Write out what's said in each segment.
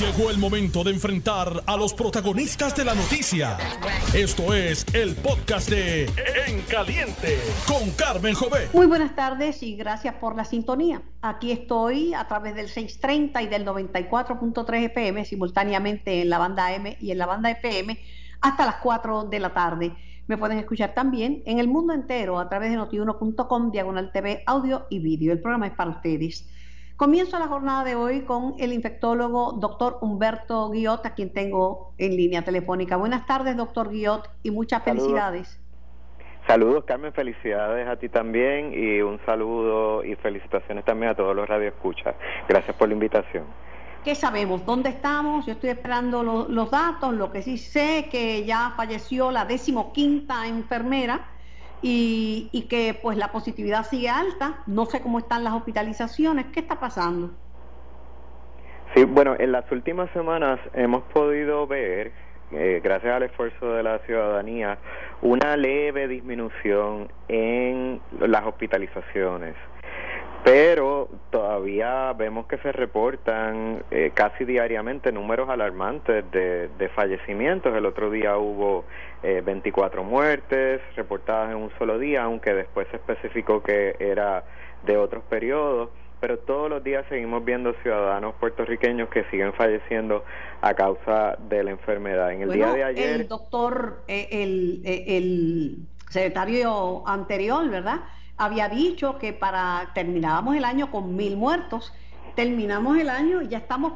Llegó el momento de enfrentar a los protagonistas de la noticia. Esto es el podcast de En Caliente con Carmen Jové. Muy buenas tardes y gracias por la sintonía. Aquí estoy a través del 630 y del 94.3 FM simultáneamente en la banda M y en la banda FM hasta las 4 de la tarde. Me pueden escuchar también en el mundo entero a través de notiuno.com, diagonal TV, audio y vídeo. El programa es para ustedes. Comienzo la jornada de hoy con el infectólogo doctor Humberto Guiot, a quien tengo en línea telefónica. Buenas tardes, doctor Guiot, y muchas felicidades. Saludos, Carmen, felicidades a ti también y un saludo y felicitaciones también a todos los radioescuchas. Gracias por la invitación. ¿Qué sabemos? ¿Dónde estamos? Yo estoy esperando los datos. Lo que sí sé que ya falleció la decimoquinta enfermera y, que pues la positividad sigue alta. No sé cómo están las hospitalizaciones. ¿Qué está pasando? Sí, bueno, en las últimas semanas hemos podido ver, eh, gracias al esfuerzo de la ciudadanía, una leve disminución en las hospitalizaciones pero todavía vemos que se reportan eh, casi diariamente números alarmantes de, fallecimientos. El otro día hubo eh, 24 muertes reportadas en un solo día, aunque después se especificó que era de otros periodos. Pero todos los días seguimos viendo ciudadanos puertorriqueños que siguen falleciendo a causa de la enfermedad. En el día de ayer. El doctor, eh, el, eh, el secretario anterior, ¿verdad? Había dicho que para terminábamos el año con mil muertos. Terminamos el año y ya estamos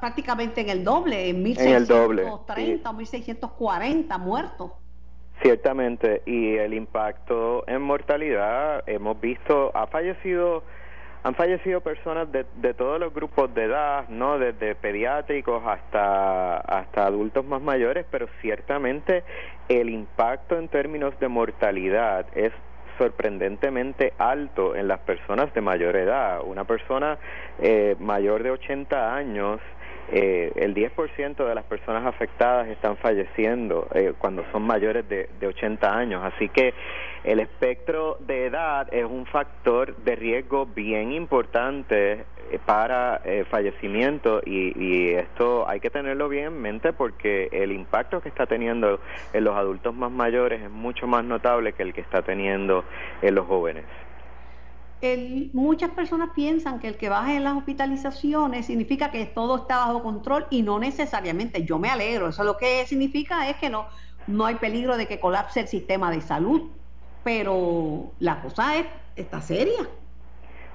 prácticamente en el doble, en 1630 o 1640 muertos. Ciertamente, y el impacto en mortalidad, hemos visto, ha fallecido, han fallecido personas de, de todos los grupos de edad, no, desde pediátricos hasta hasta adultos más mayores, pero ciertamente el impacto en términos de mortalidad es sorprendentemente alto en las personas de mayor edad. Una persona eh, mayor de 80 años, eh, el 10% de las personas afectadas están falleciendo eh, cuando son mayores de, de 80 años. Así que el espectro de edad es un factor de riesgo bien importante eh, para eh, fallecimiento y, esto hay que tenerlo bien en mente porque el impacto que está teniendo en los adultos más mayores es mucho más notable que el que está teniendo en los jóvenes. Muchas personas piensan que el que baje en las hospitalizaciones significa que todo está bajo control y no necesariamente. Yo me alegro. Eso lo que significa es que no, no hay peligro de que colapse el sistema de salud pero la cosa es, está seria.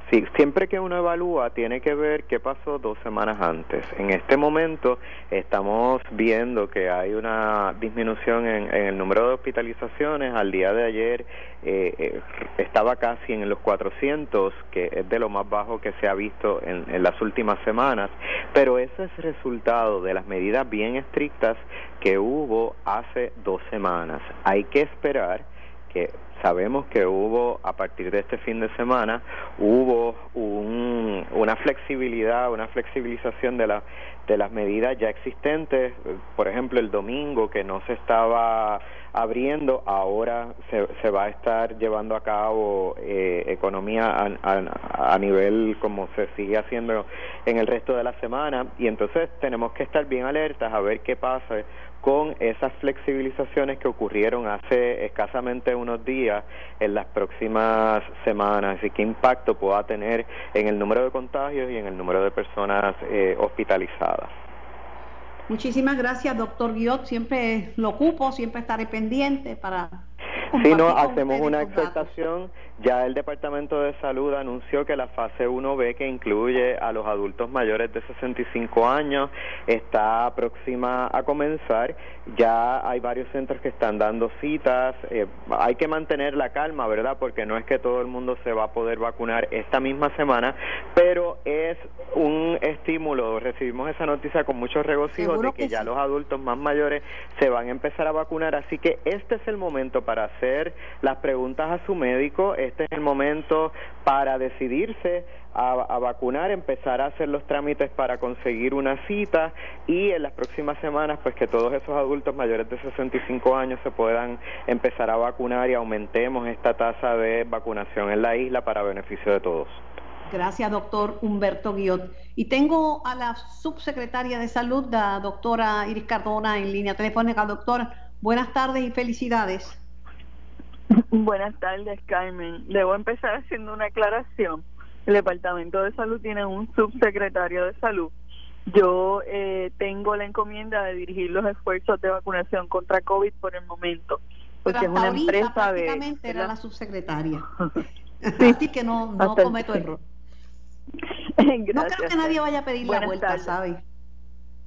Sí, siempre que uno evalúa tiene que ver qué pasó dos semanas antes. En este momento estamos viendo que hay una disminución en, el número de hospitalizaciones. Al día de ayer eh, eh, estaba casi en los 400, que es de lo más bajo que se ha visto en, en las últimas semanas. Pero ese es resultado de las medidas bien estrictas que hubo hace dos semanas. Hay que esperar que sabemos que hubo a partir de este fin de semana hubo una flexibilidad una flexibilización de la de las medidas ya existentes por ejemplo el domingo que no se estaba abriendo ahora se, se va a estar llevando a cabo eh, economía a, nivel como se sigue haciendo en el resto de la semana y entonces tenemos que estar bien alertas a ver qué pasa con esas flexibilizaciones que ocurrieron hace escasamente unos días en las próximas semanas y qué impacto pueda tener en el número de contagios y en el número de personas eh, hospitalizadas. Muchísimas gracias, doctor Guiot. Siempre lo ocupo, siempre estaré pendiente para si no, hacemos una exhortación. Ya el Departamento de Salud anunció que la fase 1B, que incluye a los adultos mayores de 65 años, está próxima a comenzar. Ya hay varios centros que están dando citas. Eh, hay que mantener la calma, ¿verdad? Porque no es que todo el mundo se va a poder vacunar esta misma semana, pero es un estímulo. Recibimos esa noticia con mucho regocijo de que, ya los adultos más mayores se van a empezar a vacunar. Así que este es el momento para hacer las preguntas a su médico. Este es el momento para decidirse a, vacunar, empezar a hacer los trámites para conseguir una cita y en las próximas semanas pues que todos esos adultos mayores de 65 años se puedan empezar a vacunar y aumentemos esta tasa de vacunación en la isla para beneficio de todos. Gracias, doctor Humberto Guiot. Y tengo a la subsecretaria de Salud, la doctora Iris Cardona, en línea telefónica. Doctora, buenas tardes y felicidades. Buenas tardes, Carmen. Debo empezar haciendo una aclaración. El Departamento de Salud tiene un subsecretario de Salud. Yo eh, tengo la encomienda de dirigir los esfuerzos de vacunación contra COVID por el momento, porque es una empresa prácticamente era la subsecretaria. Así que no, no cometo error. no creo que nadie vaya a pedir la vuelta, ¿sabes?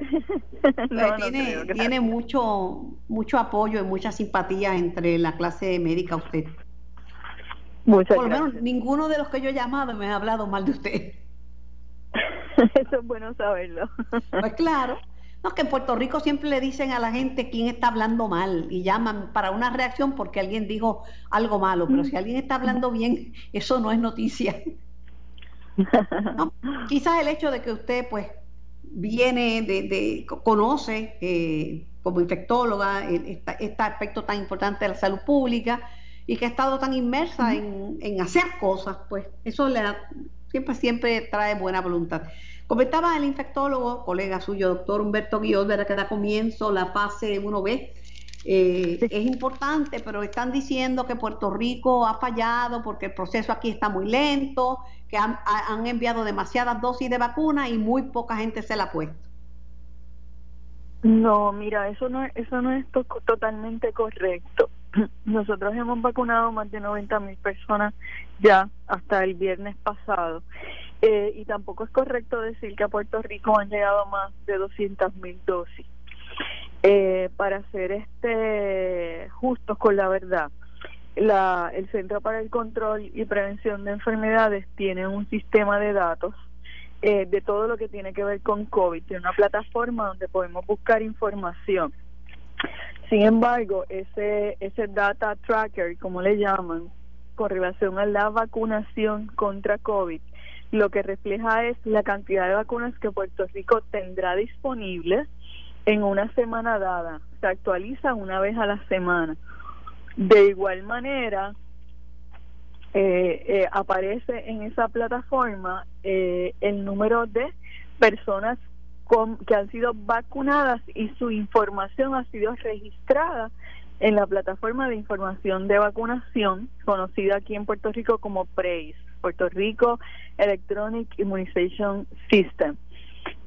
tiene tiene mucho mucho apoyo y mucha simpatía entre la clase médica usted. Muchas Por lo menos ninguno de los que yo he llamado me ha hablado mal de usted. Eso es bueno saberlo. Pues claro. No, que en Puerto Rico siempre le dicen a la gente quién está hablando mal y llaman para una reacción porque alguien dijo algo malo, pero si alguien está hablando bien, eso no es noticia. quizás el hecho de que usted pues viene de, conoce eh, como infectóloga este aspecto tan importante de la salud pública y que ha estado tan inmersa en, hacer cosas, pues eso le siempre, siempre trae buena voluntad. Comentaba el infectólogo, colega suyo, doctor Humberto Guiot, que da comienzo la fase 1B. Eh, es importante, pero están diciendo que Puerto Rico ha fallado porque el proceso aquí está muy lento, que han, enviado demasiadas dosis de vacuna y muy poca gente se la ha puesto. No, mira, eso no, eso no es totalmente correcto. Nosotros hemos vacunado más de 90 mil personas ya hasta el viernes pasado. Eh, y tampoco es correcto decir que a Puerto Rico han llegado más de 200 mil dosis. Eh, para ser este justos con la verdad, la, el Centro para el Control y Prevención de Enfermedades tiene un sistema de datos eh, de todo lo que tiene que ver con COVID, tiene una plataforma donde podemos buscar información. Sin embargo, ese, ese data tracker, como le llaman, con relación a la vacunación contra COVID, lo que refleja es la cantidad de vacunas que Puerto Rico tendrá disponibles en una semana dada. Se actualiza una vez a la semana. De igual manera, eh, eh, aparece en esa plataforma eh, el número de personas que han sido vacunadas y su información ha sido registrada en la plataforma de información de vacunación conocida aquí en Puerto Rico como PREIS, Puerto Rico Electronic Immunization System.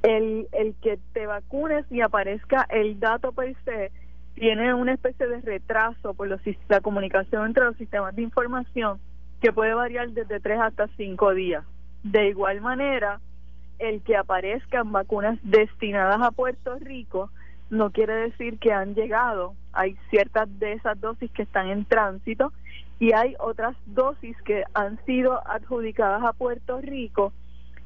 El, el que te vacunes y aparezca el dato per se tiene una especie de retraso por los, la comunicación entre los sistemas de información que puede variar desde tres hasta cinco días. De igual manera, el que aparezcan vacunas destinadas a Puerto Rico no quiere decir que han llegado. Hay ciertas de esas dosis que están en tránsito y hay otras dosis que han sido adjudicadas a Puerto Rico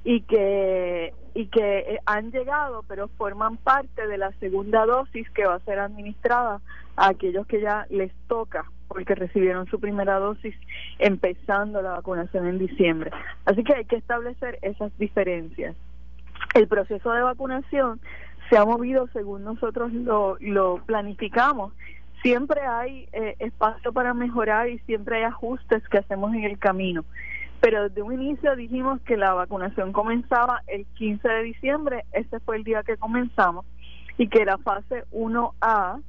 y que y que eh, han llegado pero forman parte de la segunda dosis que va a ser administrada a aquellos que ya les toca porque recibieron su primera dosis empezando la vacunación en diciembre. Así que hay que establecer esas diferencias. El proceso de vacunación se ha movido según nosotros lo, lo planificamos. Siempre hay eh, espacio para mejorar y siempre hay ajustes que hacemos en el camino pero desde un inicio dijimos que la vacunación comenzaba el 15 de diciembre, ese fue el día que comenzamos, y que la fase 1A,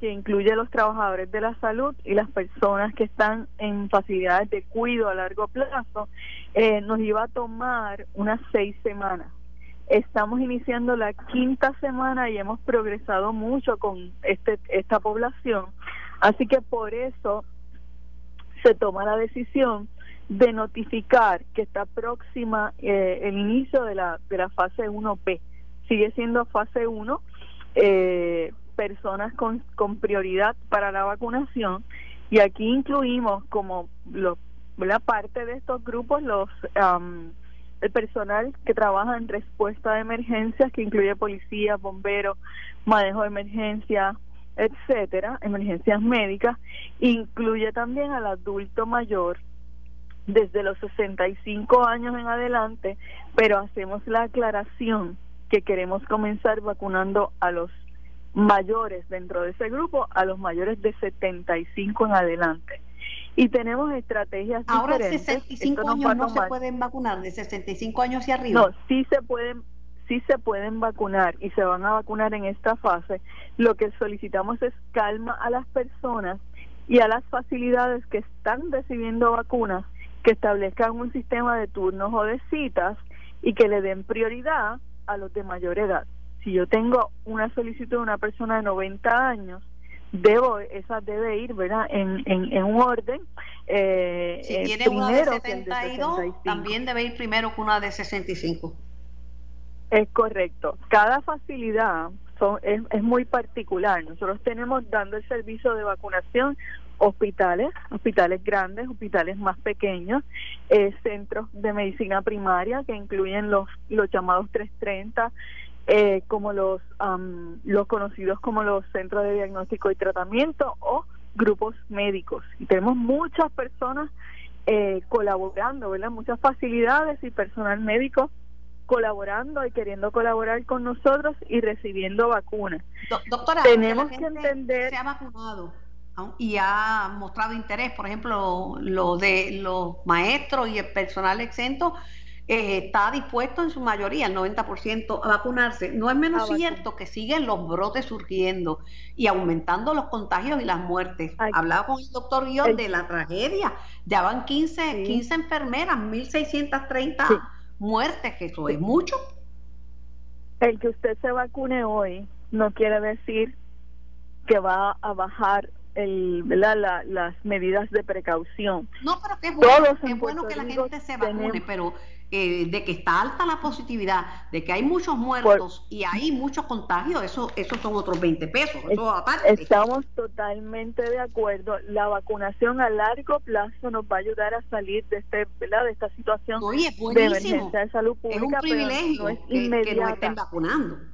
que incluye a los trabajadores de la salud y las personas que están en facilidades de cuidado a largo plazo, eh, nos iba a tomar unas seis semanas. Estamos iniciando la quinta semana y hemos progresado mucho con este, esta población, así que por eso se toma la decisión de notificar que está próxima eh, el inicio de la, de la fase 1B. Sigue siendo fase 1, eh, personas con, con prioridad para la vacunación y aquí incluimos como la parte de estos grupos los el personal que trabaja en respuesta de emergencias que incluye policía, bomberos, manejo de emergencia, etcétera, emergencias médicas, incluye también al adulto mayor desde los 65 años en adelante, pero hacemos la aclaración que queremos comenzar vacunando a los mayores dentro de ese grupo, a los mayores de 75 en adelante. y tenemos estrategias Ahora diferentes. 65 años no se pueden vacunar, de 65 años y arriba. No, sí se pueden sí se pueden vacunar y se van a vacunar en esta fase. Lo que solicitamos es calma a las personas y a las facilidades que están recibiendo vacunas que establezcan un sistema de turnos o de citas y que le den prioridad a los de mayor edad. Si yo tengo una solicitud de una persona de 90 años, debo esa debe ir verdad en, en, un orden eh, si eh, tiene una de 72 también debe ir primero que una de 65 es correcto. Cada facilidad son, es, es muy particular. Nosotros tenemos dando el servicio de vacunación hospitales, hospitales grandes, hospitales más pequeños, eh, centros de medicina primaria que incluyen los, los llamados 330, eh, como los, los conocidos como los centros de diagnóstico y tratamiento o grupos médicos. Y tenemos muchas personas eh, colaborando, ¿verdad? Muchas facilidades y personal médico colaborando y queriendo colaborar con nosotros y recibiendo vacunas. doctora, tenemos que entender se ha vacunado y ha mostrado interés, por ejemplo, lo de los maestros y el personal exento eh, está dispuesto en su mayoría, el 90%, a vacunarse. No es menos cierto que siguen los brotes surgiendo y aumentando los contagios y las muertes. Hablaba con el doctor Guión de la tragedia. Ya van 15, 15 enfermeras, 1.630 muertes, que eso es mucho. El que usted se vacune hoy no quiere decir que va a bajar el, las medidas de precaución. No, pero qué bueno, es bueno que la gente se vacune, pero eh, de que está alta la positividad, de que hay muchos muertos y hay muchos contagios, eso, eso son otros 20 pesos. Estamos totalmente de acuerdo. La vacunación a largo plazo nos va a ayudar a salir de este, ¿verdad? de esta situación de emergencia de salud pública. Es un privilegio que, que nos estén vacunando.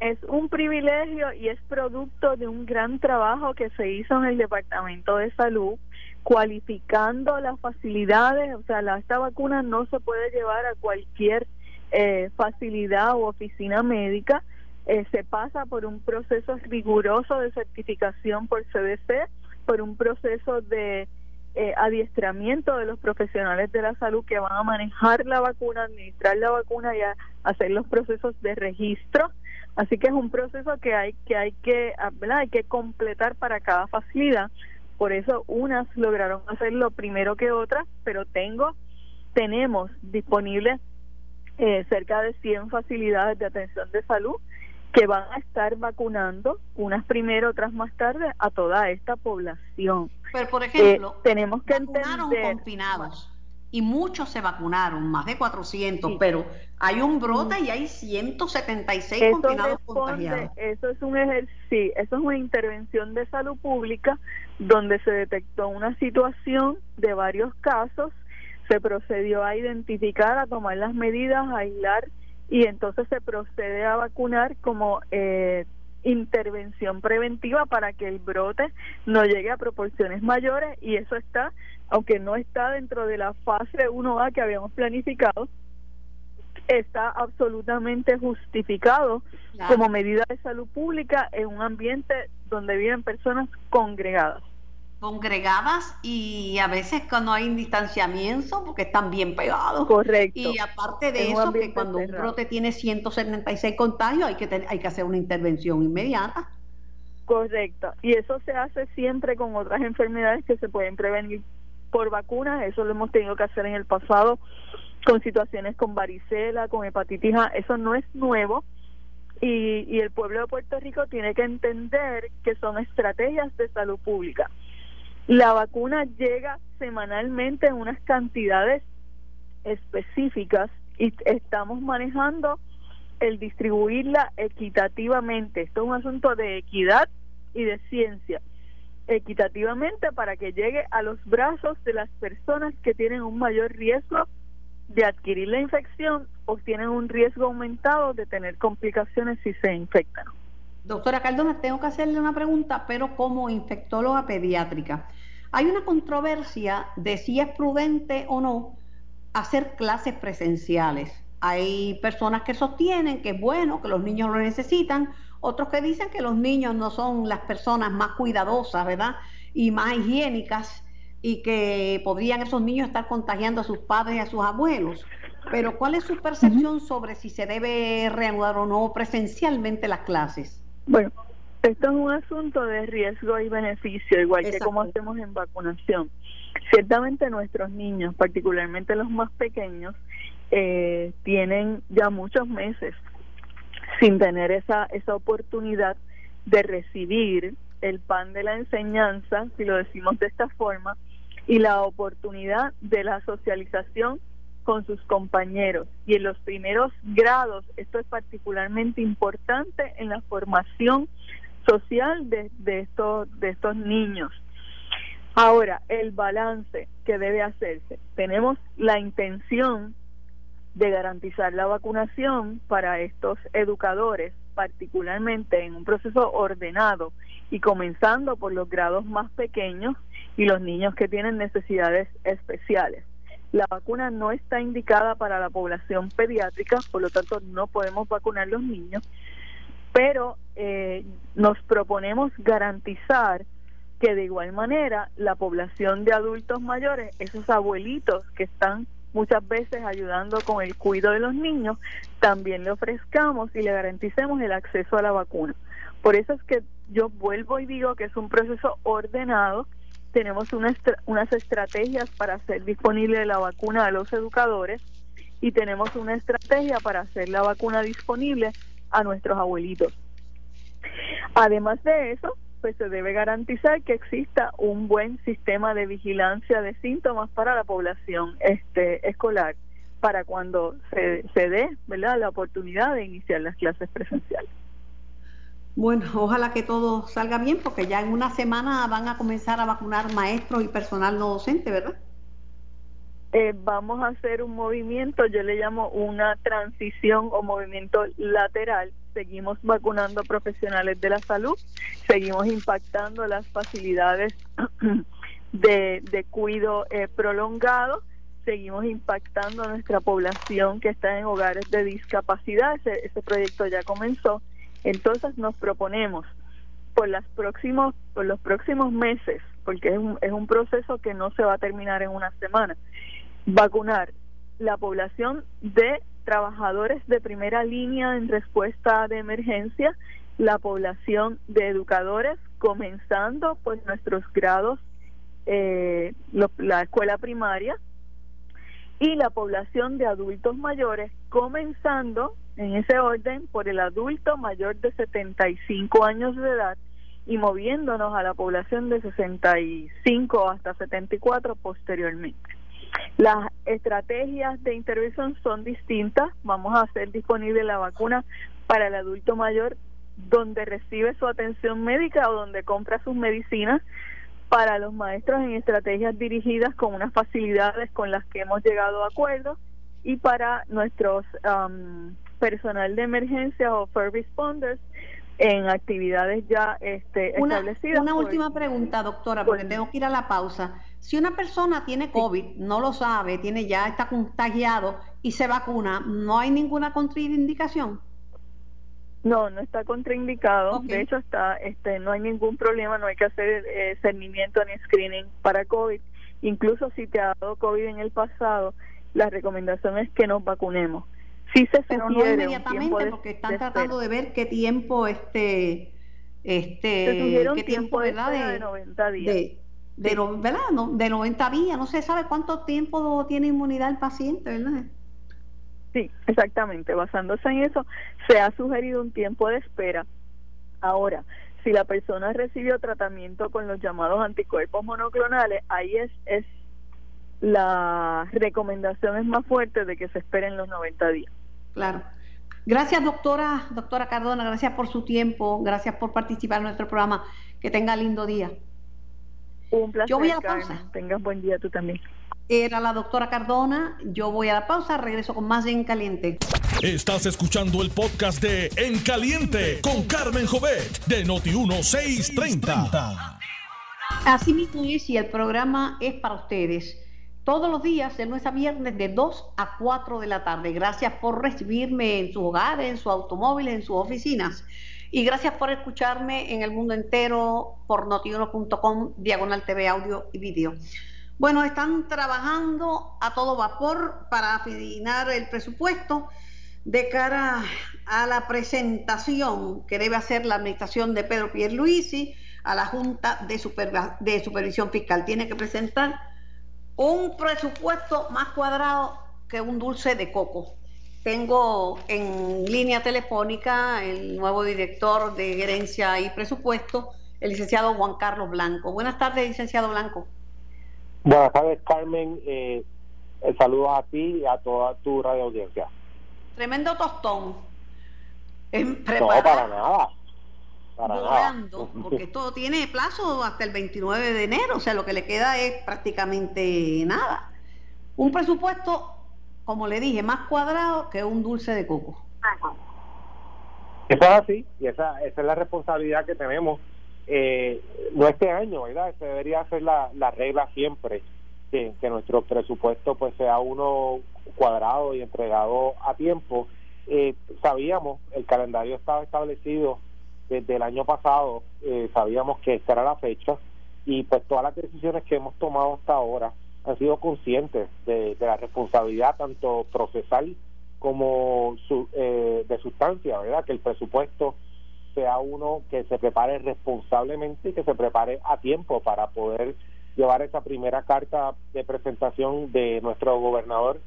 Es un privilegio y es producto de un gran trabajo que se hizo en el Departamento de Salud cualificando las facilidades, o sea, la, esta vacuna no se puede llevar a cualquier eh, facilidad u oficina médica, eh, se pasa por un proceso riguroso de certificación por CDC, por un proceso de eh, adiestramiento de los profesionales de la salud que van a manejar la vacuna, administrar la vacuna y a hacer los procesos de registro. Así que es un proceso que hay que hay que hay que completar para cada facilidad. Por eso unas lograron hacerlo primero que otras, pero tengo, tenemos disponibles eh, cerca de 100 facilidades de atención de salud que van a estar vacunando, unas primero, otras más tarde, a toda esta población. Pero, por ejemplo, eh, tenemos que entender... confinados y muchos se vacunaron, más de 400, pero hay un brote y hay 176 eso confinados contagiados. Eso es un sí, eso es una intervención de salud pública donde se detectó una situación de varios casos, se procedió a identificar, a tomar las medidas, a aislar y entonces se procede a vacunar como eh, intervención preventiva para que el brote no llegue a proporciones mayores y eso está, aunque no está dentro de la fase 1A que habíamos planificado, está absolutamente justificado como medida de salud pública en un ambiente donde viven personas congregadas congregadas y a veces cuando hay distanciamiento porque están bien pegados. Correcto. Y aparte de eso, que cuando un brote tiene 176 contagios hay que, hay que hacer una intervención inmediata. Correcto. Y eso se hace siempre con otras enfermedades que se pueden prevenir por vacunas. Eso lo hemos tenido que hacer en el pasado con situaciones con varicela, con hepatitis A. Eso no es nuevo. Y, y el pueblo de Puerto Rico tiene que entender que son estrategias de salud pública la vacuna llega semanalmente en unas cantidades específicas y estamos manejando el distribuirla equitativamente. Esto es un asunto de equidad y de ciencia. Equitativamente para que llegue a los brazos de las personas que tienen un mayor riesgo de adquirir la infección o tienen un riesgo aumentado de tener complicaciones si se infectan. Doctora Cardona, tengo que hacerle una pregunta, pero como infectóloga pediátrica. Hay una controversia de si es prudente o no hacer clases presenciales. Hay personas que sostienen que es bueno, que los niños lo necesitan, otros que dicen que los niños no son las personas más cuidadosas, ¿verdad? Y más higiénicas y que podrían esos niños estar contagiando a sus padres y a sus abuelos. Pero ¿cuál es su percepción sobre si se debe reanudar o no presencialmente las clases? Bueno, esto es un asunto de riesgo y beneficio, igual que como hacemos en vacunación. Ciertamente nuestros niños, particularmente los más pequeños, eh, tienen ya muchos meses sin tener esa, esa oportunidad de recibir el pan de la enseñanza, si lo decimos de esta forma, y la oportunidad de la socialización con sus compañeros. Y en los primeros grados, esto es particularmente importante en la formación social de, de, estos, de estos niños. Ahora, el balance que debe hacerse. Tenemos la intención de garantizar la vacunación para estos educadores, particularmente en un proceso ordenado y comenzando por los grados más pequeños y los niños que tienen necesidades especiales. La vacuna no está indicada para la población pediátrica, por lo tanto no podemos vacunar los niños, pero eh, nos proponemos garantizar que de igual manera la población de adultos mayores, esos abuelitos que están muchas veces ayudando con el cuidado de los niños, también le ofrezcamos y le garanticemos el acceso a la vacuna. Por eso es que yo vuelvo y digo que es un proceso ordenado. Tenemos unas estrategias para hacer disponible la vacuna a los educadores y tenemos una estrategia para hacer la vacuna disponible a nuestros abuelitos. Además de eso, pues se debe garantizar que exista un buen sistema de vigilancia de síntomas para la población este escolar para cuando se, se dé ¿verdad? la oportunidad de iniciar las clases presenciales. Bueno, ojalá que todo salga bien porque ya en una semana van a comenzar a vacunar maestros y personal no docente, ¿verdad? Eh, vamos a hacer un movimiento, yo le llamo una transición o movimiento lateral. Seguimos vacunando profesionales de la salud, seguimos impactando las facilidades de, de cuido eh, prolongado, seguimos impactando a nuestra población que está en hogares de discapacidad. Ese, ese proyecto ya comenzó. Entonces nos proponemos por, las próximos, por los próximos meses, porque es un, es un proceso que no se va a terminar en una semana vacunar la población de trabajadores de primera línea en respuesta de emergencia, la población de educadores, comenzando pues nuestros grados, eh, la escuela primaria, y la población de adultos mayores, comenzando en ese orden por el adulto mayor de 75 años de edad y moviéndonos a la población de 65 hasta 74 posteriormente. Las estrategias de intervención son distintas. Vamos a hacer disponible la vacuna para el adulto mayor donde recibe su atención médica o donde compra sus medicinas para los maestros en estrategias dirigidas con unas facilidades con las que hemos llegado a acuerdos y para nuestros um, personal de emergencia o first responders en actividades ya este, una, establecidas. Una última pregunta, doctora, porque tengo que ir a la pausa. Si una persona tiene COVID, no lo sabe, tiene ya está contagiado y se vacuna, ¿no hay ninguna contraindicación? No, no está contraindicado. De hecho, está, este, no hay ningún problema, no hay que hacer eh, cernimiento ni screening para COVID. Incluso si te ha dado COVID en el pasado, la recomendación es que nos vacunemos. Sí se Pero no inmediatamente, porque están tratando de ver qué tiempo este, este, qué tiempo, de, de 90 días de, ¿verdad? de 90 días, no se sabe cuánto tiempo tiene inmunidad el paciente, ¿verdad? Sí, exactamente. Basándose en eso, se ha sugerido un tiempo de espera. Ahora, si la persona recibió tratamiento con los llamados anticuerpos monoclonales, ahí es, es la recomendación es más fuerte de que se esperen los 90 días. Claro. Gracias, doctora, doctora Cardona, gracias por su tiempo, gracias por participar en nuestro programa. Que tenga lindo día. Un placer. Yo voy a la pausa. Tengas buen día tú también. Era la doctora Cardona. Yo voy a la pausa. Regreso con más de En Caliente. Estás escuchando el podcast de En Caliente con Carmen Jovet de Noti1630. Así mismo es y el programa es para ustedes. Todos los días, de lunes a viernes, de 2 a 4 de la tarde. Gracias por recibirme en su hogar, en su automóvil, en sus oficinas. Y gracias por escucharme en el mundo entero por notiuno.com, diagonal TV, audio y vídeo. Bueno, están trabajando a todo vapor para afinar el presupuesto de cara a la presentación que debe hacer la administración de Pedro Pierluisi a la Junta de, de Supervisión Fiscal. Tiene que presentar un presupuesto más cuadrado que un dulce de coco. Tengo en línea telefónica el nuevo director de Gerencia y Presupuesto, el licenciado Juan Carlos Blanco. Buenas tardes, licenciado Blanco. Buenas tardes, Carmen. Eh, saludos a ti y a toda tu radio audiencia. Tremendo tostón. no, para nada. Para volando, porque esto tiene plazo hasta el 29 de enero, o sea, lo que le queda es prácticamente nada. Un presupuesto, como le dije, más cuadrado que un dulce de coco. Eso es así, y esa, esa es la responsabilidad que tenemos. Eh, no este año, ¿verdad? Se debería hacer la, la regla siempre, que, que nuestro presupuesto pues sea uno cuadrado y entregado a tiempo. Eh, sabíamos, el calendario estaba establecido desde el año pasado, eh, sabíamos que esta era la fecha y pues todas las decisiones que hemos tomado hasta ahora han sido conscientes de, la responsabilidad tanto procesal como su, eh, de sustancia, ¿verdad? Que el presupuesto sea uno que se prepare responsablemente y que se prepare a tiempo para poder llevar esa primera carta de presentación de nuestro gobernador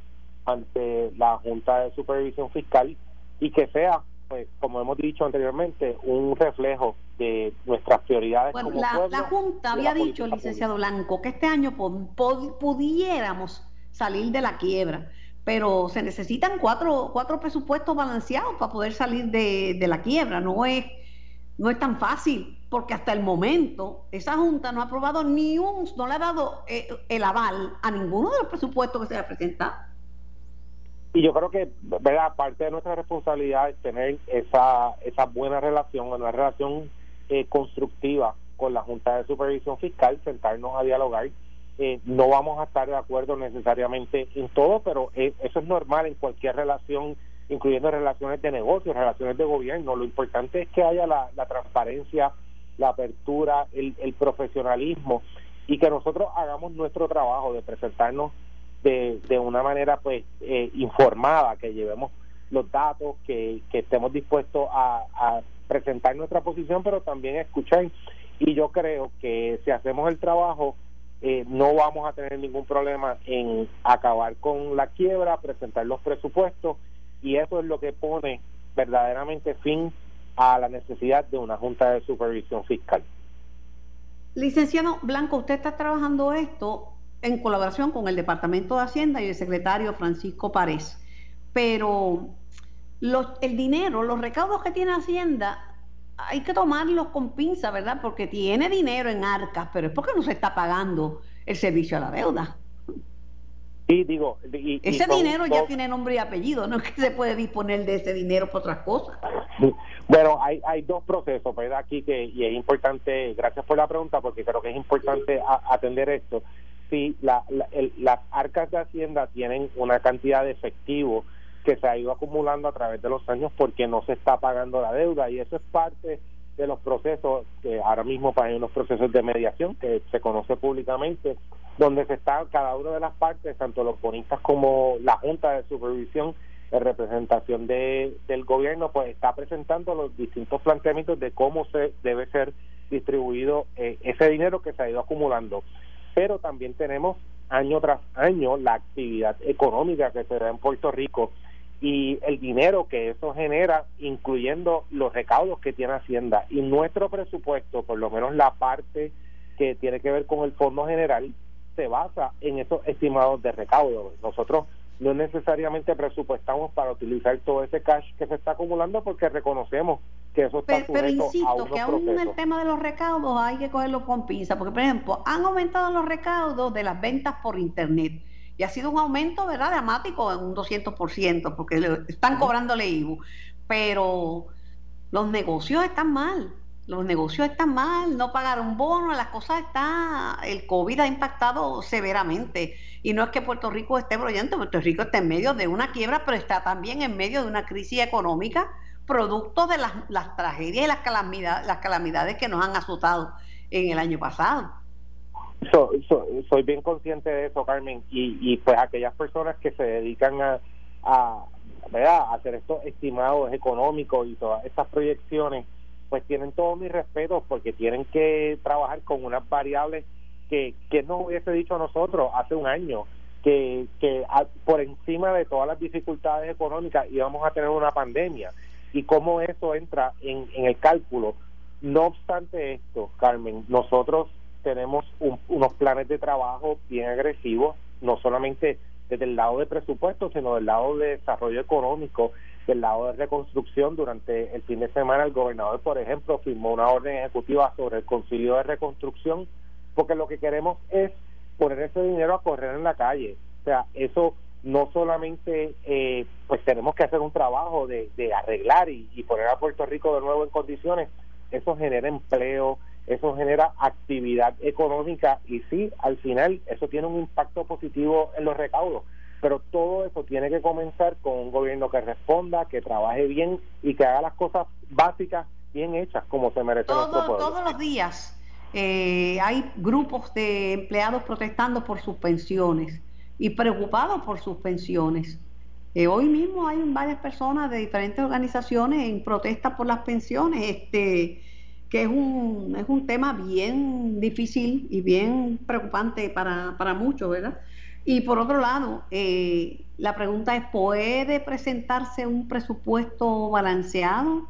ante la Junta de Supervisión Fiscal y que sea pues, como hemos dicho anteriormente, un reflejo de nuestras prioridades. Bueno, la, Junta había dicho, licenciado Blanco, que este año pudiéramos salir de la quiebra, pero se necesitan cuatro, cuatro presupuestos balanceados para poder salir de, la quiebra. No es, no es tan fácil, porque hasta el momento esa Junta no ha aprobado ni un, no le ha dado eh, el aval a ninguno de los presupuestos que se ha presentado. Y yo creo que, ¿verdad? Parte de nuestra responsabilidad es tener esa, esa buena relación, una relación eh, constructiva con la Junta de Supervisión Fiscal, sentarnos a dialogar. Eh, no vamos a estar de acuerdo necesariamente en todo, pero eh, eso es normal en cualquier relación, incluyendo relaciones de negocios, relaciones de gobierno. Lo importante es que haya la, la transparencia, la apertura, el, el profesionalismo y que nosotros hagamos nuestro trabajo de presentarnos de, de una manera pues eh, informada, que llevemos los datos, que, que estemos dispuestos a, a presentar nuestra posición, pero también escuchar. Y yo creo que si hacemos el trabajo, eh, no vamos a tener ningún problema en acabar con la quiebra, presentar los presupuestos, y eso es lo que pone verdaderamente fin a la necesidad de una Junta de Supervisión Fiscal. Licenciado Blanco, usted está trabajando esto en colaboración con el Departamento de Hacienda y el secretario Francisco Párez. Pero los, el dinero, los recaudos que tiene Hacienda, hay que tomarlos con pinza, ¿verdad? Porque tiene dinero en arcas, pero es porque no se está pagando el servicio a la deuda. Sí, digo, ese dinero ya tiene nombre y apellido, no es que se puede disponer de ese dinero para otras cosas. Bueno, hay, hay dos procesos, ¿verdad? Aquí que y es importante, gracias por la pregunta, porque creo que es importante atender esto sí, la, las arcas de Hacienda tienen una cantidad de efectivo que se ha ido acumulando a través de los años porque no se está pagando la deuda y eso es parte de los procesos que ahora mismo hay unos procesos de mediación que se conoce públicamente donde se está cada una de las partes tanto los bonistas como la junta de supervisión de representación de, del gobierno pues está presentando los distintos planteamientos de cómo se debe ser distribuido eh, ese dinero que se ha ido acumulando pero también tenemos año tras año la actividad económica que se da en Puerto Rico y el dinero que eso genera, incluyendo los recaudos que tiene Hacienda. Y nuestro presupuesto, por lo menos la parte que tiene que ver con el Fondo General, se basa en esos estimados de recaudo. Nosotros no necesariamente presupuestamos para utilizar todo ese cash que se está acumulando porque reconocemos que eso está pero, pero insisto que aún en el tema de los recaudos hay que cogerlo con pinza porque por ejemplo han aumentado los recaudos de las ventas por internet y ha sido un aumento verdad dramático en un 200% porque le están cobrándole IVU pero los negocios están mal los negocios están mal, no pagaron bono, las cosas están, el COVID ha impactado severamente. Y no es que Puerto Rico esté brillante, Puerto Rico está en medio de una quiebra, pero está también en medio de una crisis económica, producto de las, las tragedias y las calamidades, las calamidades que nos han azotado en el año pasado. soy bien consciente de eso, Carmen, y, y pues aquellas personas que se dedican a, a, ¿verdad? hacer estos estimados económicos y todas estas proyecciones, pues tienen todo mi respeto porque tienen que trabajar con unas variables que, que nos hubiese dicho a nosotros hace un año que, que por encima de todas las dificultades económicas íbamos a tener una pandemia y cómo eso entra en, en el cálculo. No obstante esto, Carmen, nosotros tenemos unos planes de trabajo bien agresivos, no solamente desde el lado de presupuesto, sino del lado de desarrollo económico, del lado de reconstrucción. Durante el fin de semana el gobernador, por ejemplo, firmó una orden ejecutiva sobre el concilio de reconstrucción, porque lo que queremos es poner ese dinero a correr en la calle. O sea, eso no solamente eh, pues tenemos que hacer un trabajo de, arreglar y, y, poner a Puerto Rico de nuevo en condiciones, eso genera empleo, eso genera actividad económica y sí, al final eso tiene un impacto positivo en los recaudos, pero todo eso tiene que comenzar con un gobierno que responda, que trabaje bien y que haga las cosas básicas bien hechas como se merece Todo, Todos los días eh, hay grupos de empleados protestando por sus pensiones y preocupados por sus pensiones. Eh, hoy mismo hay varias personas de diferentes organizaciones en protesta por las pensiones. Este, que es un, es un tema bien difícil y bien preocupante para, para muchos, ¿verdad? Y por otro lado, eh, la pregunta es, ¿puede presentarse un presupuesto balanceado?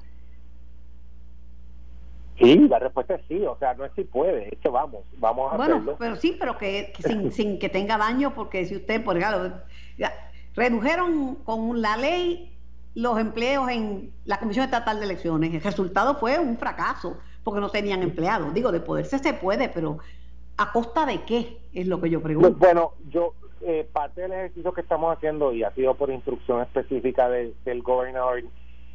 Sí, la respuesta es sí, o sea, no es si puede, es que vamos, vamos a bueno, pero sí, pero que, sin, sin, que tenga daño, porque si usted, por ejemplo, redujeron con la ley los empleos en la Comisión Estatal de Elecciones, el resultado fue un fracaso porque no tenían empleados. Digo, de poderse se puede, pero ¿a costa de qué? Es lo que yo pregunto. Bueno, yo, eh, parte del ejercicio que estamos haciendo, y ha sido por instrucción específica del gobernador,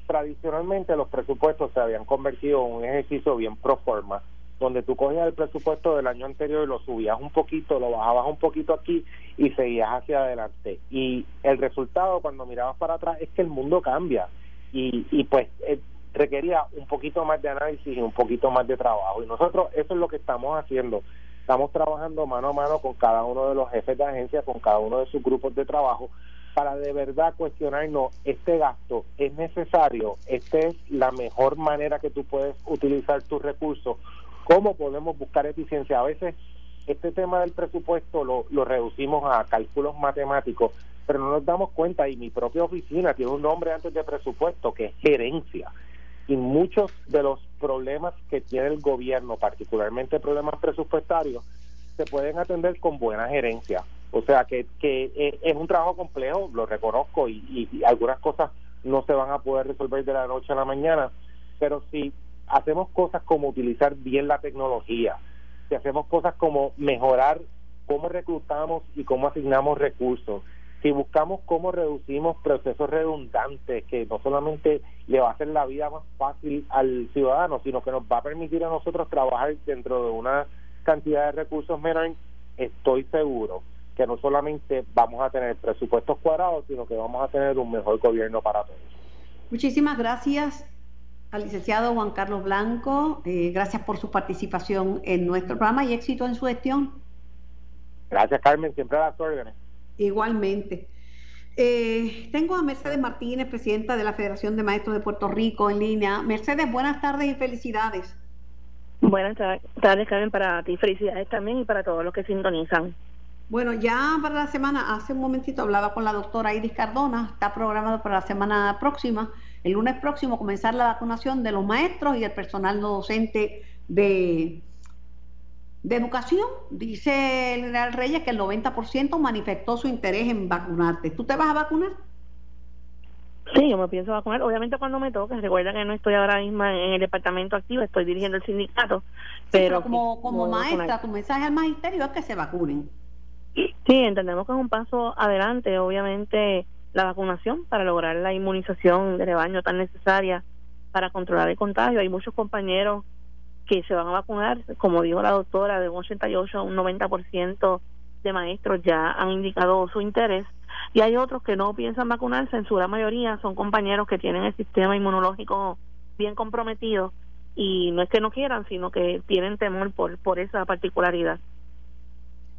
tradicionalmente los presupuestos se habían convertido en un ejercicio bien pro forma, donde tú cogías el presupuesto del año anterior y lo subías un poquito, lo bajabas un poquito aquí y seguías hacia adelante. Y el resultado cuando mirabas para atrás es que el mundo cambia. Y, y pues eh, requería un poquito más de análisis y un poquito más de trabajo. Y nosotros eso es lo que estamos haciendo. Estamos trabajando mano a mano con cada uno de los jefes de agencia, con cada uno de sus grupos de trabajo, para de verdad cuestionarnos, este gasto es necesario, esta es la mejor manera que tú puedes utilizar tus recursos, cómo podemos buscar eficiencia. A veces este tema del presupuesto lo, lo reducimos a cálculos matemáticos, pero no nos damos cuenta, y mi propia oficina tiene un nombre antes de presupuesto, que es gerencia. Y muchos de los problemas que tiene el gobierno, particularmente problemas presupuestarios, se pueden atender con buena gerencia. O sea que, que eh, es un trabajo complejo, lo reconozco, y, y, algunas cosas no se van a poder resolver de la noche a la mañana, pero si hacemos cosas como utilizar bien la tecnología, si hacemos cosas como mejorar cómo reclutamos y cómo asignamos recursos, si buscamos cómo reducimos procesos redundantes que no solamente le va a hacer la vida más fácil al ciudadano, sino que nos va a permitir a nosotros trabajar dentro de una cantidad de recursos menor, estoy seguro que no solamente vamos a tener presupuestos cuadrados, sino que vamos a tener un mejor gobierno para todos. Muchísimas gracias al licenciado Juan Carlos Blanco. Eh, gracias por su participación en nuestro programa y éxito en su gestión. Gracias, Carmen. Siempre a las órdenes. Igualmente. Eh, tengo a Mercedes Martínez, presidenta de la Federación de Maestros de Puerto Rico, en línea. Mercedes, buenas tardes y felicidades. Buenas tardes, Carmen, para ti. Felicidades también y para todos los que sintonizan. Bueno, ya para la semana, hace un momentito hablaba con la doctora Iris Cardona, está programado para la semana próxima, el lunes próximo, comenzar la vacunación de los maestros y el personal docente de, de educación, dice el general Reyes que el 90% manifestó su interés en vacunarte. ¿Tú te vas a vacunar? Sí, yo me pienso vacunar. Obviamente cuando me toque, recuerda que no estoy ahora mismo en el departamento activo, estoy dirigiendo el sindicato. pero, como, como maestra, tu mensaje al magisterio es que se vacunen. Sí, entendemos que es un paso adelante, obviamente, la vacunación para lograr la inmunización de rebaño tan necesaria para controlar el contagio. Hay muchos compañeros que se van a vacunar, como dijo la doctora, de un 88 a un 90% de maestros ya han indicado su interés y hay otros que no piensan vacunarse, en su gran mayoría son compañeros que tienen el sistema inmunológico bien comprometido y no es que no quieran, sino que tienen temor por, por esa particularidad.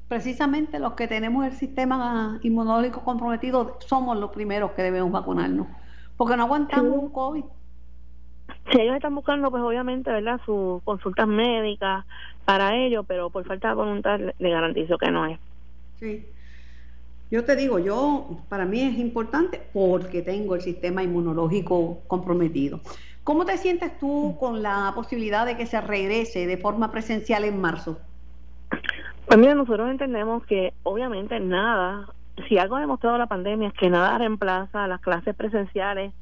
precisamente los que tenemos el sistema inmunológico comprometido somos los primeros que debemos vacunarnos, porque no aguantamos un COVID. Si ellos están buscando, pues obviamente, ¿verdad?, sus consultas médicas para ello, pero por falta de voluntad le garantizo que no es. Sí. Yo te digo, yo, para mí es importante porque tengo el sistema inmunológico comprometido. ¿Cómo te sientes tú con la posibilidad de que se regrese de forma presencial en marzo? Pues mira, nosotros entendemos que obviamente nada, si algo ha demostrado la pandemia es que nada reemplaza las clases presenciales,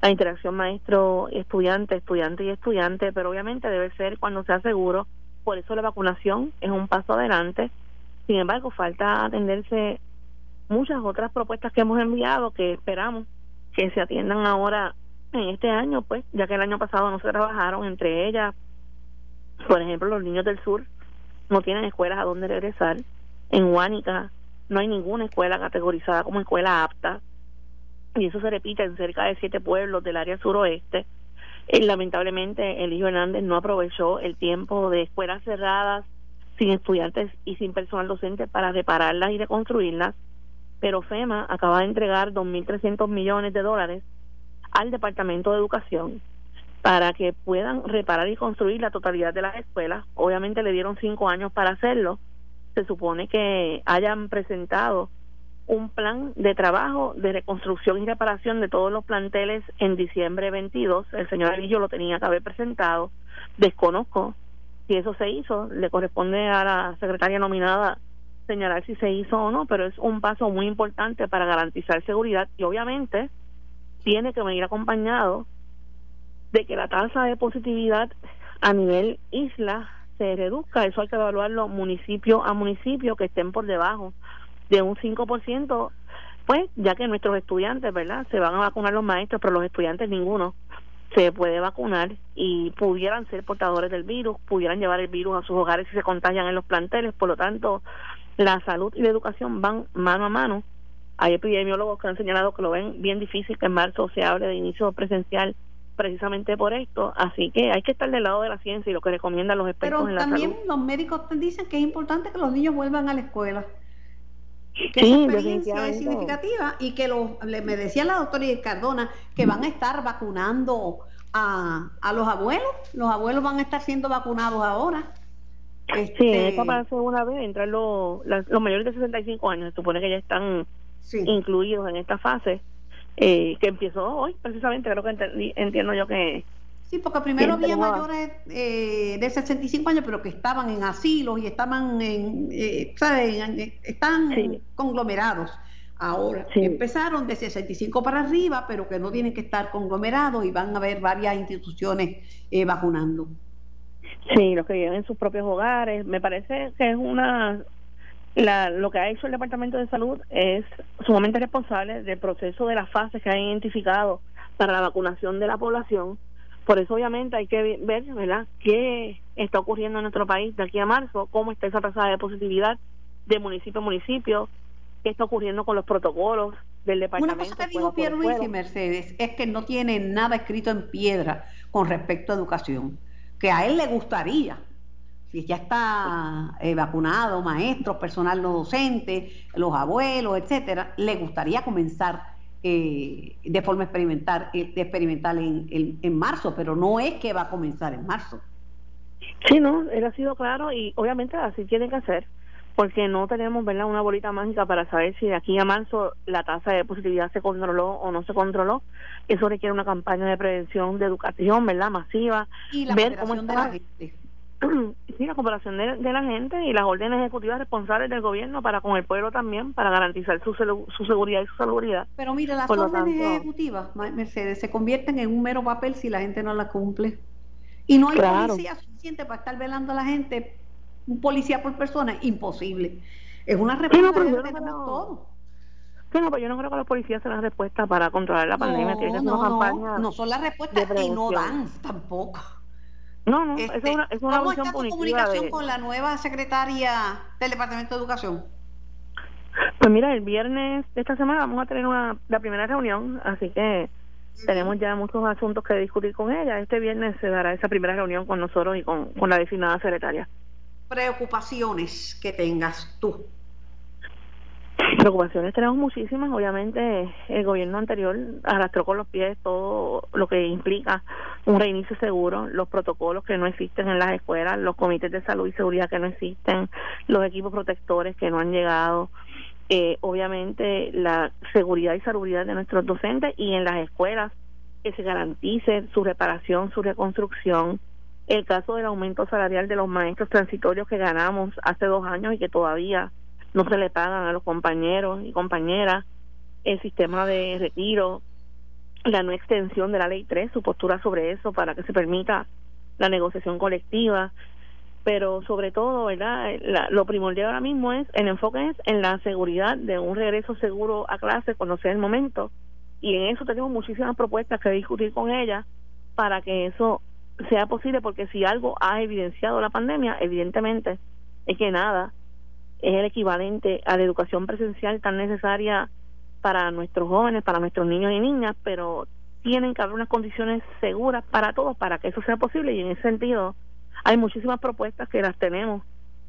la interacción maestro-estudiante, estudiante y estudiante, pero obviamente debe ser cuando sea seguro. Por eso la vacunación es un paso adelante. Sin embargo, falta atenderse muchas otras propuestas que hemos enviado que esperamos que se atiendan ahora en este año, pues, ya que el año pasado no se trabajaron, entre ellas, por ejemplo, los niños del sur no tienen escuelas a donde regresar. En Huánica no hay ninguna escuela categorizada como escuela apta, y eso se repite en cerca de siete pueblos del área suroeste. Y, lamentablemente, el hijo Hernández no aprovechó el tiempo de escuelas cerradas, sin estudiantes y sin personal docente para repararlas y reconstruirlas. Pero FEMA acaba de entregar 2.300 millones de dólares al Departamento de Educación para que puedan reparar y construir la totalidad de las escuelas. Obviamente le dieron cinco años para hacerlo. Se supone que hayan presentado un plan de trabajo de reconstrucción y reparación de todos los planteles en diciembre 22. El señor Anillo lo tenía que haber presentado. Desconozco si eso se hizo. Le corresponde a la secretaria nominada señalar si se hizo o no, pero es un paso muy importante para garantizar seguridad y obviamente tiene que venir acompañado de que la tasa de positividad a nivel isla se reduzca. Eso hay que evaluarlo municipio a municipio que estén por debajo de un 5%, pues ya que nuestros estudiantes, ¿verdad? Se van a vacunar los maestros, pero los estudiantes ninguno se puede vacunar y pudieran ser portadores del virus, pudieran llevar el virus a sus hogares si se contagian en los planteles. Por lo tanto, la salud y la educación van mano a mano hay epidemiólogos que han señalado que lo ven bien difícil que en marzo se hable de inicio presencial precisamente por esto, así que hay que estar del lado de la ciencia y lo que recomiendan los expertos en la también los médicos dicen que es importante que los niños vuelvan a la escuela. Que sí, experiencia es significativa y que lo, me decía la doctora Cardona que van a estar vacunando a, a los abuelos, los abuelos van a estar siendo vacunados ahora. Este... Sí, esta para segunda vez entrar los, los mayores de 65 años, se supone que ya están incluidos en esta fase eh, que empezó hoy, precisamente, creo que entiendo yo que... Sí, porque primero había mayores eh, de 65 años, pero que estaban en asilos y estaban en, eh, están conglomerados. Ahora, empezaron de 65 para arriba, pero que no tienen que estar conglomerados y van a haber varias instituciones eh, vacunando. Sí, los que viven en sus propios hogares. Me parece que es una la, lo que ha hecho el Departamento de Salud es sumamente responsable del proceso de las fases que ha identificado para la vacunación de la población. Por eso obviamente hay que ver, ¿verdad?, qué está ocurriendo en nuestro país de aquí a marzo, cómo está esa tasa de positividad de municipio a municipio, qué está ocurriendo con los protocolos del departamento. Una cosa que dijo Pierre Luis y Mercedes es que no tiene nada escrito en piedra con respecto a educación, que a él le gustaría si ya está eh, vacunado, maestros, personal no docente, los abuelos, etcétera, le gustaría comenzar eh, de forma experimental, eh, experimental en, en, marzo, pero no es que va a comenzar en marzo. Sí, no, él ha sido claro y obviamente así tiene que hacer, porque no tenemos ¿verdad? una bolita mágica para saber si de aquí a marzo la tasa de positividad se controló o no se controló. Eso requiere una campaña de prevención, de educación, ¿verdad? Masiva. Y la ver cómo está, de la gente sí, la cooperación de, la gente y las órdenes ejecutivas responsables del gobierno para con el pueblo también, para garantizar su, su seguridad y su seguridad. Pero mire, las órdenes ejecutivas, Mercedes, se convierten en un mero papel si la gente no las cumple. Y no hay policía suficiente para estar velando a la gente, un policía por persona, imposible. Es una responsabilidad de todo. No, pero yo no creo que los policías sean la respuesta para controlar la pandemia. No, no, no son la respuesta y no dan tampoco. No, no, es este, una, es una ¿Cómo está tu comunicación con la nueva secretaria del Departamento de Educación? Pues mira, el viernes de esta semana vamos a tener una, la primera reunión, así que tenemos ya muchos asuntos que discutir con ella. Este viernes se dará esa primera reunión con nosotros y con, con la designada secretaria. preocupaciones que tengas tú? Preocupaciones tenemos muchísimas. Obviamente, el gobierno anterior arrastró con los pies todo lo que implica un reinicio seguro, los protocolos que no existen en las escuelas, los comités de salud y seguridad que no existen, los equipos protectores que no han llegado, eh, obviamente la seguridad y salubridad de nuestros docentes y en las escuelas que se garantice su reparación, su reconstrucción. El caso del aumento salarial de los maestros transitorios que ganamos hace dos años y que todavía no se le pagan a los compañeros y compañeras, el sistema de retiro, la no extensión de la ley 3, su postura sobre eso para que se permita la negociación colectiva, pero sobre todo, ¿verdad? lo primordial ahora mismo es, el enfoque es en la seguridad de un regreso seguro a clase cuando sea el momento, y en eso tenemos muchísimas propuestas que discutir con ella para que eso sea posible, porque si algo ha evidenciado la pandemia, evidentemente es que nada es el equivalente a la educación presencial tan necesaria para nuestros jóvenes, para nuestros niños y niñas, pero tienen que haber unas condiciones seguras para todos para que eso sea posible. Y en ese sentido hay muchísimas propuestas que las tenemos.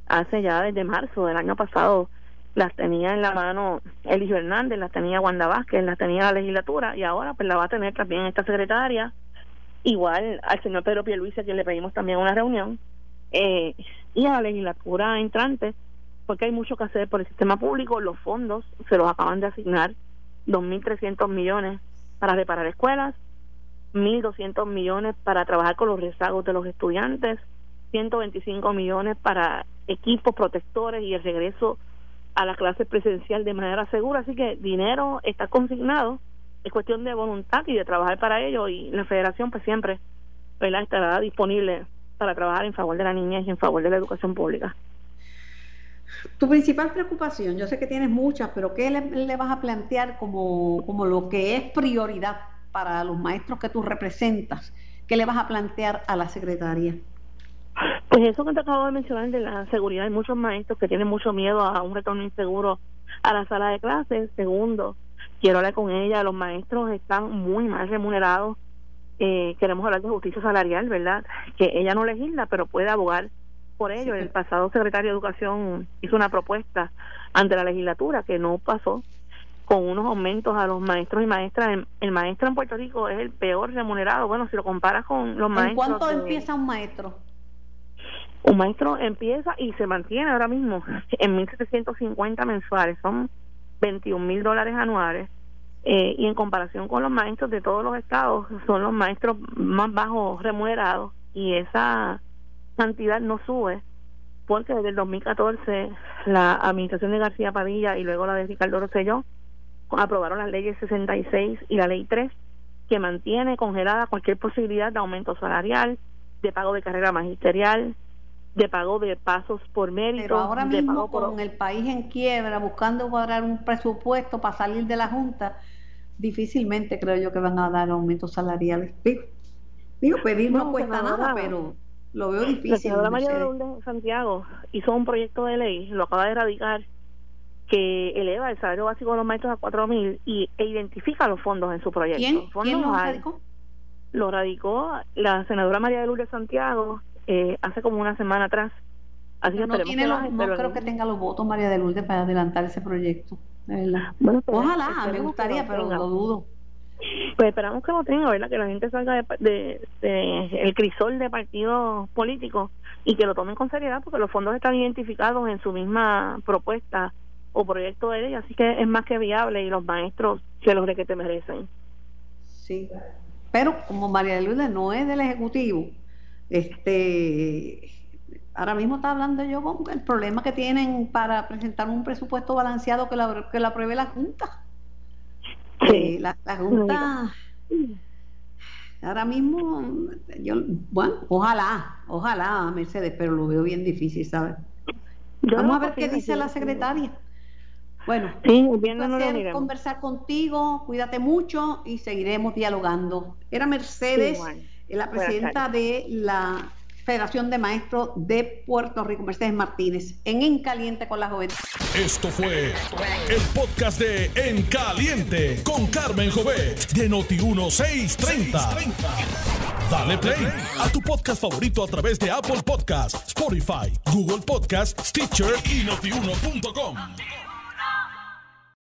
Hace ya desde marzo del año pasado las tenía en la mano Eligio Hernández, las tenía Wanda Vázquez, las tenía la legislatura y ahora pues la va a tener también esta secretaria. Igual al señor Pedro Pierluisi a quien le pedimos también una reunión eh, y a la legislatura entrante porque hay mucho que hacer por el sistema público. Los fondos se los acaban de asignar 2.300 millones para reparar escuelas, 1.200 millones para trabajar con los rezagos de los estudiantes, 125 millones para equipos protectores y el regreso a la clase presencial de manera segura. Así que dinero está consignado, es cuestión de voluntad y de trabajar para ello y la federación pues siempre estará disponible para trabajar en favor de la niña y en favor de la educación pública. Tu principal preocupación, yo sé que tienes muchas, pero ¿qué le, vas a plantear como, como lo que es prioridad para los maestros que tú representas? ¿Qué le vas a plantear a la secretaria? Pues eso que te acabo de mencionar de la seguridad, hay muchos maestros que tienen mucho miedo a un retorno inseguro a la sala de clases. Segundo, quiero hablar con ella, los maestros están muy mal remunerados. Eh, queremos hablar de justicia salarial, ¿verdad? Que ella no legisla, pero puede abogar por ello. El pasado secretario de Educación hizo una propuesta ante la legislatura que no pasó con unos aumentos a los maestros y maestras. El, maestro en Puerto Rico es el peor remunerado. Bueno, si lo comparas con los maestros. ¿En cuánto empieza un maestro? Un maestro empieza y se mantiene ahora mismo en 1.750 mensuales. Son 21 mil dólares anuales. Eh, y en comparación con los maestros de todos los estados, son los maestros más bajos remunerados. Y esa cantidad no sube porque desde el 2014 la administración de García Padilla y luego la de Ricardo Rosselló aprobaron las leyes 66 y la ley 3 que mantiene congelada cualquier posibilidad de aumento salarial, de pago de carrera magisterial, de pago de pasos por mérito. Pero ahora mismo con el país en quiebra, buscando cuadrar un presupuesto para salir de la Junta, difícilmente creo yo que van a dar aumentos salariales. Digo, pedir no, cuesta nada, pero lo veo difícil. La senadora María de Santiago hizo un proyecto de ley, lo acaba de erradicar, que eleva el salario básico de los maestros a cuatro mil y e identifica los fondos en su proyecto. ¿Quién, lo radicó? Lo radicó la senadora María de Lourdes Santiago eh, hace como una semana atrás. Así no, tiene no creo que tenga los votos María de Lourdes para adelantar ese proyecto. Bueno, Ojalá, me gustaría, pero lo dudo. Pues esperamos que lo tenga, ¿verdad? Que la gente salga de, el crisol de partidos políticos y que lo tomen con seriedad porque los fondos están identificados en su misma propuesta o proyecto de ley, así que es más que viable y los maestros se los de que te merecen. Sí, pero como María de Lourdes no es del Ejecutivo, este ahora mismo está hablando yo con el problema que tienen para presentar un presupuesto balanceado que la, que la apruebe la Junta. Sí. la, Junta ahora mismo, yo, bueno, ojalá, ojalá, Mercedes, pero lo veo bien difícil, ¿sabes? Vamos a ver qué dice la secretaria. Bueno, sí, un conversar contigo, cuídate mucho y seguiremos dialogando. Era Mercedes, la presidenta de la Federación de Maestros de Puerto Rico, Mercedes Martínez, en En Caliente con la Juventud. Esto fue el podcast de En Caliente con Carmen Jovet de Noti1630. Dale play a tu podcast favorito a través de Apple Podcasts, Spotify, Google Podcasts, Stitcher y notiuno.com.